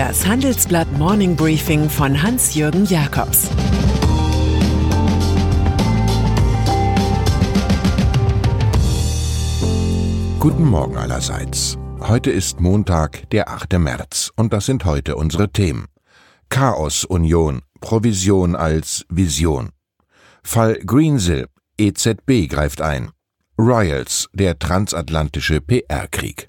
Das Handelsblatt Morning Briefing von Hans-Jürgen Jakobs Guten Morgen allerseits. Heute ist Montag, der 8. März, und das sind heute unsere Themen. Chaos-Union, Provision als Vision. Fall Greensill, EZB greift ein. Royals, der transatlantische PR-Krieg.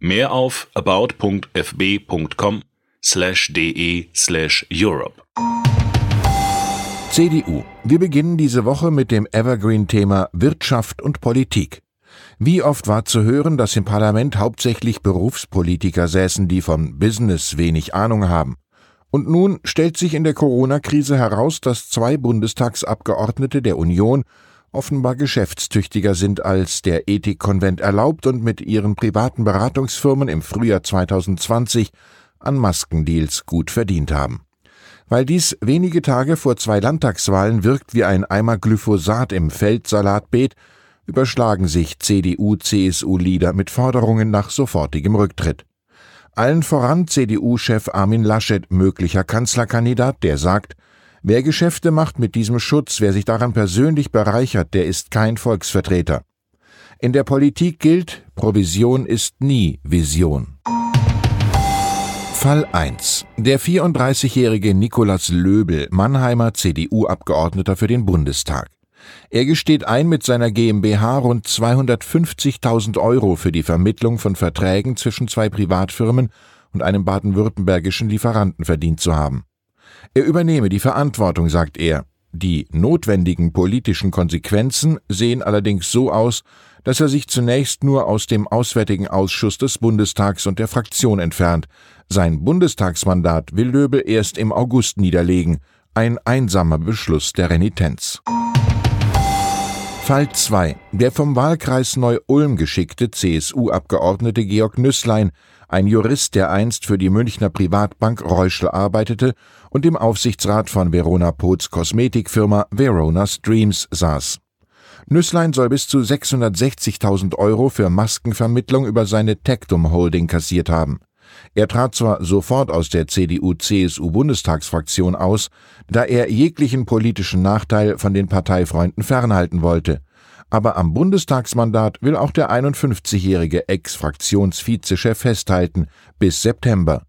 Mehr auf about.fb.com slash de slash Europe. CDU. Wir beginnen diese Woche mit dem Evergreen-Thema Wirtschaft und Politik. Wie oft war zu hören, dass im Parlament hauptsächlich Berufspolitiker säßen, die vom Business wenig Ahnung haben. Und nun stellt sich in der Corona-Krise heraus, dass zwei Bundestagsabgeordnete der Union offenbar geschäftstüchtiger sind als der Ethikkonvent erlaubt und mit ihren privaten Beratungsfirmen im Frühjahr 2020 an Maskendeals gut verdient haben. Weil dies wenige Tage vor zwei Landtagswahlen wirkt wie ein Eimer Glyphosat im Feldsalatbeet, überschlagen sich CDU-CSU-Lieder mit Forderungen nach sofortigem Rücktritt. Allen voran CDU-Chef Armin Laschet, möglicher Kanzlerkandidat, der sagt, Wer Geschäfte macht mit diesem Schutz, wer sich daran persönlich bereichert, der ist kein Volksvertreter. In der Politik gilt, Provision ist nie Vision. Fall 1. Der 34-jährige Nikolaus Löbel, Mannheimer CDU-Abgeordneter für den Bundestag. Er gesteht ein, mit seiner GmbH rund 250.000 Euro für die Vermittlung von Verträgen zwischen zwei Privatfirmen und einem baden-württembergischen Lieferanten verdient zu haben. Er übernehme die Verantwortung, sagt er. Die notwendigen politischen Konsequenzen sehen allerdings so aus, dass er sich zunächst nur aus dem Auswärtigen Ausschuss des Bundestags und der Fraktion entfernt. Sein Bundestagsmandat will Löbel erst im August niederlegen. Ein einsamer Beschluss der Renitenz. Fall 2. Der vom Wahlkreis Neu-Ulm geschickte CSU-Abgeordnete Georg Nüßlein ein Jurist, der einst für die Münchner Privatbank Reuschel arbeitete und im Aufsichtsrat von Verona Poths Kosmetikfirma Verona Streams saß. Nüsslein soll bis zu 660.000 Euro für Maskenvermittlung über seine Tectum Holding kassiert haben. Er trat zwar sofort aus der CDU-CSU-Bundestagsfraktion aus, da er jeglichen politischen Nachteil von den Parteifreunden fernhalten wollte aber am Bundestagsmandat will auch der 51-jährige Ex-Fraktionsvizechef festhalten, bis September.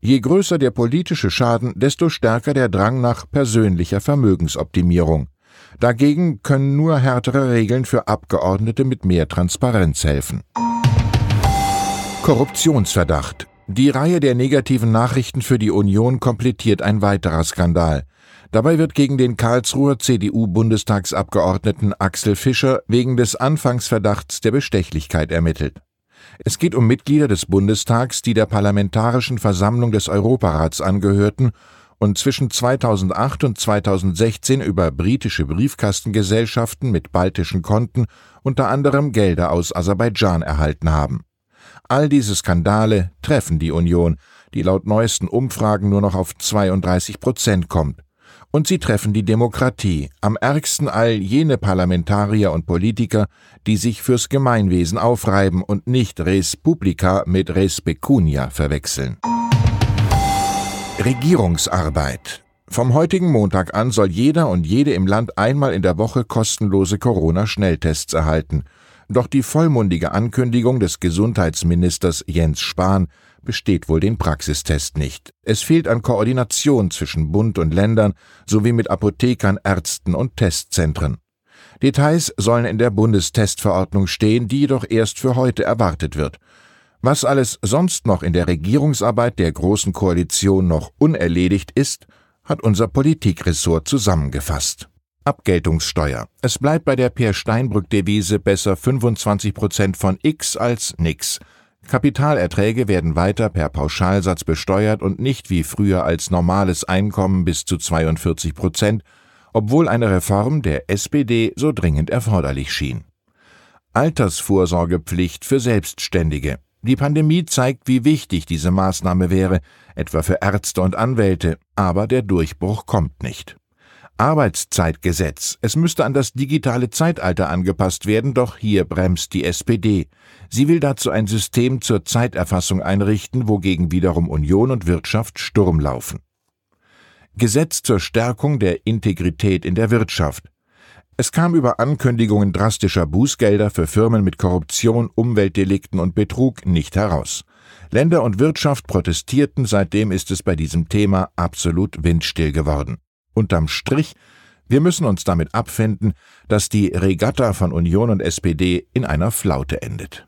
Je größer der politische Schaden, desto stärker der Drang nach persönlicher Vermögensoptimierung. Dagegen können nur härtere Regeln für Abgeordnete mit mehr Transparenz helfen. Korruptionsverdacht. Die Reihe der negativen Nachrichten für die Union komplettiert ein weiterer Skandal. Dabei wird gegen den Karlsruher CDU-Bundestagsabgeordneten Axel Fischer wegen des Anfangsverdachts der Bestechlichkeit ermittelt. Es geht um Mitglieder des Bundestags, die der Parlamentarischen Versammlung des Europarats angehörten und zwischen 2008 und 2016 über britische Briefkastengesellschaften mit baltischen Konten unter anderem Gelder aus Aserbaidschan erhalten haben. All diese Skandale treffen die Union, die laut neuesten Umfragen nur noch auf 32 Prozent kommt. Und sie treffen die Demokratie, am ärgsten all jene Parlamentarier und Politiker, die sich fürs Gemeinwesen aufreiben und nicht res publica mit res pecunia verwechseln. Regierungsarbeit. Vom heutigen Montag an soll jeder und jede im Land einmal in der Woche kostenlose Corona-Schnelltests erhalten. Doch die vollmundige Ankündigung des Gesundheitsministers Jens Spahn besteht wohl den Praxistest nicht. Es fehlt an Koordination zwischen Bund und Ländern sowie mit Apothekern, Ärzten und Testzentren. Details sollen in der Bundestestverordnung stehen, die jedoch erst für heute erwartet wird. Was alles sonst noch in der Regierungsarbeit der Großen Koalition noch unerledigt ist, hat unser Politikressort zusammengefasst. Abgeltungssteuer. Es bleibt bei der Per Steinbrück-Devise besser 25 Prozent von X als nix. Kapitalerträge werden weiter per Pauschalsatz besteuert und nicht wie früher als normales Einkommen bis zu 42 Prozent, obwohl eine Reform der SPD so dringend erforderlich schien. Altersvorsorgepflicht für Selbstständige. Die Pandemie zeigt, wie wichtig diese Maßnahme wäre, etwa für Ärzte und Anwälte, aber der Durchbruch kommt nicht. Arbeitszeitgesetz. Es müsste an das digitale Zeitalter angepasst werden, doch hier bremst die SPD. Sie will dazu ein System zur Zeiterfassung einrichten, wogegen wiederum Union und Wirtschaft Sturm laufen. Gesetz zur Stärkung der Integrität in der Wirtschaft. Es kam über Ankündigungen drastischer Bußgelder für Firmen mit Korruption, Umweltdelikten und Betrug nicht heraus. Länder und Wirtschaft protestierten, seitdem ist es bei diesem Thema absolut windstill geworden. Unterm Strich, wir müssen uns damit abfinden, dass die Regatta von Union und SPD in einer Flaute endet.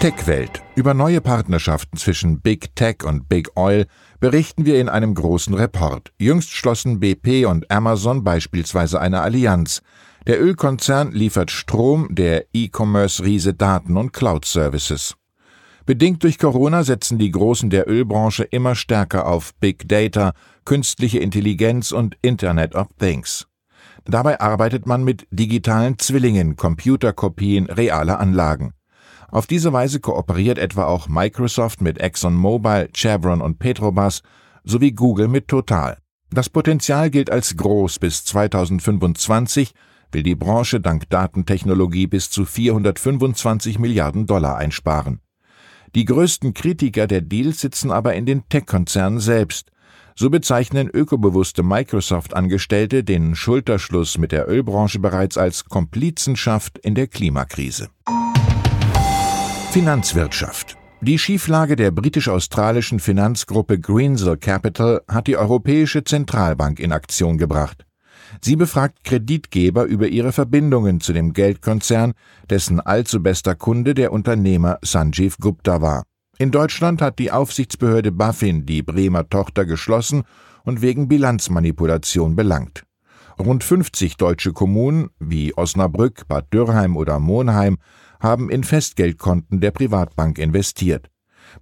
Tech-Welt. Über neue Partnerschaften zwischen Big Tech und Big Oil berichten wir in einem großen Report. Jüngst schlossen BP und Amazon beispielsweise eine Allianz. Der Ölkonzern liefert Strom, der E-Commerce-Riese Daten und Cloud-Services. Bedingt durch Corona setzen die Großen der Ölbranche immer stärker auf Big Data, künstliche Intelligenz und Internet of Things. Dabei arbeitet man mit digitalen Zwillingen, Computerkopien realer Anlagen. Auf diese Weise kooperiert etwa auch Microsoft mit ExxonMobil, Chevron und Petrobras sowie Google mit Total. Das Potenzial gilt als groß. Bis 2025 will die Branche dank Datentechnologie bis zu 425 Milliarden Dollar einsparen. Die größten Kritiker der Deals sitzen aber in den Tech-Konzernen selbst. So bezeichnen ökobewusste Microsoft-Angestellte den Schulterschluss mit der Ölbranche bereits als Komplizenschaft in der Klimakrise. Finanzwirtschaft die Schieflage der britisch-australischen Finanzgruppe Greensill Capital hat die Europäische Zentralbank in Aktion gebracht. Sie befragt Kreditgeber über ihre Verbindungen zu dem Geldkonzern, dessen allzu bester Kunde der Unternehmer Sanjeev Gupta war. In Deutschland hat die Aufsichtsbehörde BaFin die Bremer Tochter geschlossen und wegen Bilanzmanipulation belangt. Rund 50 deutsche Kommunen wie Osnabrück, Bad Dürrheim oder Monheim haben in Festgeldkonten der Privatbank investiert.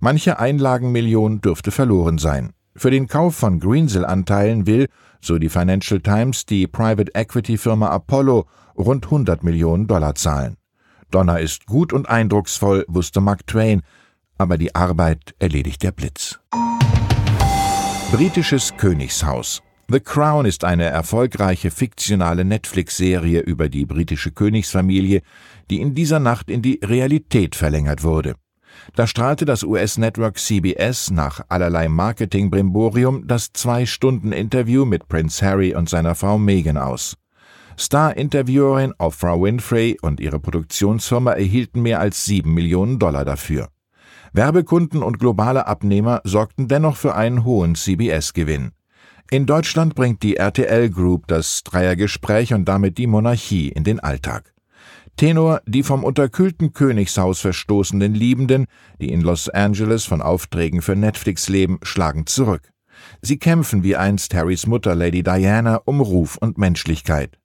Manche Einlagenmillion dürfte verloren sein. Für den Kauf von Greensill-Anteilen will, so die Financial Times, die Private Equity Firma Apollo rund 100 Millionen Dollar zahlen. Donner ist gut und eindrucksvoll, wusste Mark Twain, aber die Arbeit erledigt der Blitz. Britisches Königshaus. The Crown ist eine erfolgreiche fiktionale Netflix-Serie über die britische Königsfamilie, die in dieser Nacht in die Realität verlängert wurde. Da strahlte das US-Network CBS nach allerlei Marketing-Brimborium das Zwei-Stunden-Interview mit Prince Harry und seiner Frau Meghan aus. Star-Interviewerin Oprah Winfrey und ihre Produktionsfirma erhielten mehr als sieben Millionen Dollar dafür. Werbekunden und globale Abnehmer sorgten dennoch für einen hohen CBS-Gewinn. In Deutschland bringt die RTL Group das Dreiergespräch und damit die Monarchie in den Alltag. Tenor die vom unterkühlten Königshaus verstoßenen Liebenden, die in Los Angeles von Aufträgen für Netflix leben, schlagen zurück. Sie kämpfen wie einst Harrys Mutter Lady Diana um Ruf und Menschlichkeit.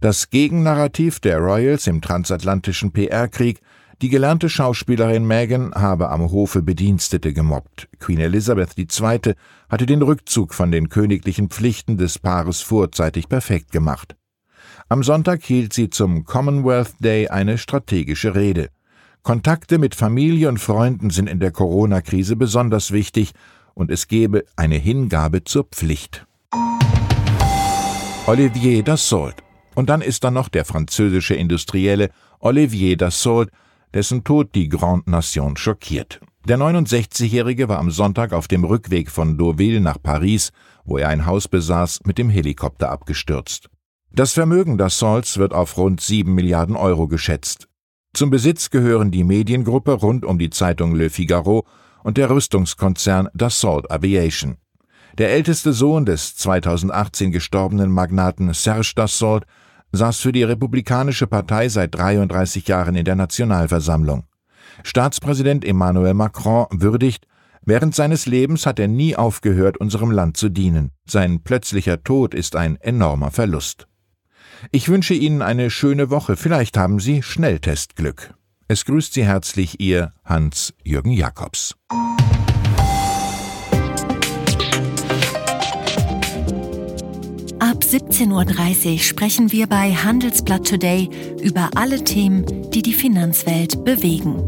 Das Gegennarrativ der Royals im transatlantischen PR-Krieg die gelernte Schauspielerin Meghan habe am Hofe Bedienstete gemobbt. Queen Elizabeth II. hatte den Rückzug von den königlichen Pflichten des Paares vorzeitig perfekt gemacht. Am Sonntag hielt sie zum Commonwealth Day eine strategische Rede. Kontakte mit Familie und Freunden sind in der Corona-Krise besonders wichtig und es gebe eine Hingabe zur Pflicht. Olivier Dassault. Und dann ist da noch der französische Industrielle Olivier Dassault, dessen Tod die Grande Nation schockiert. Der 69-Jährige war am Sonntag auf dem Rückweg von Deauville nach Paris, wo er ein Haus besaß, mit dem Helikopter abgestürzt. Das Vermögen Dassaults wird auf rund 7 Milliarden Euro geschätzt. Zum Besitz gehören die Mediengruppe rund um die Zeitung Le Figaro und der Rüstungskonzern Dassault Aviation. Der älteste Sohn des 2018 gestorbenen Magnaten Serge Dassault saß für die Republikanische Partei seit 33 Jahren in der Nationalversammlung. Staatspräsident Emmanuel Macron würdigt, während seines Lebens hat er nie aufgehört, unserem Land zu dienen. Sein plötzlicher Tod ist ein enormer Verlust. Ich wünsche Ihnen eine schöne Woche, vielleicht haben Sie Schnelltestglück. Es grüßt Sie herzlich Ihr Hans-Jürgen Jakobs. Ab 17.30 Uhr sprechen wir bei Handelsblatt Today über alle Themen, die die Finanzwelt bewegen.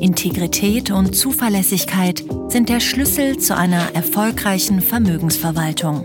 Integrität und Zuverlässigkeit sind der Schlüssel zu einer erfolgreichen Vermögensverwaltung.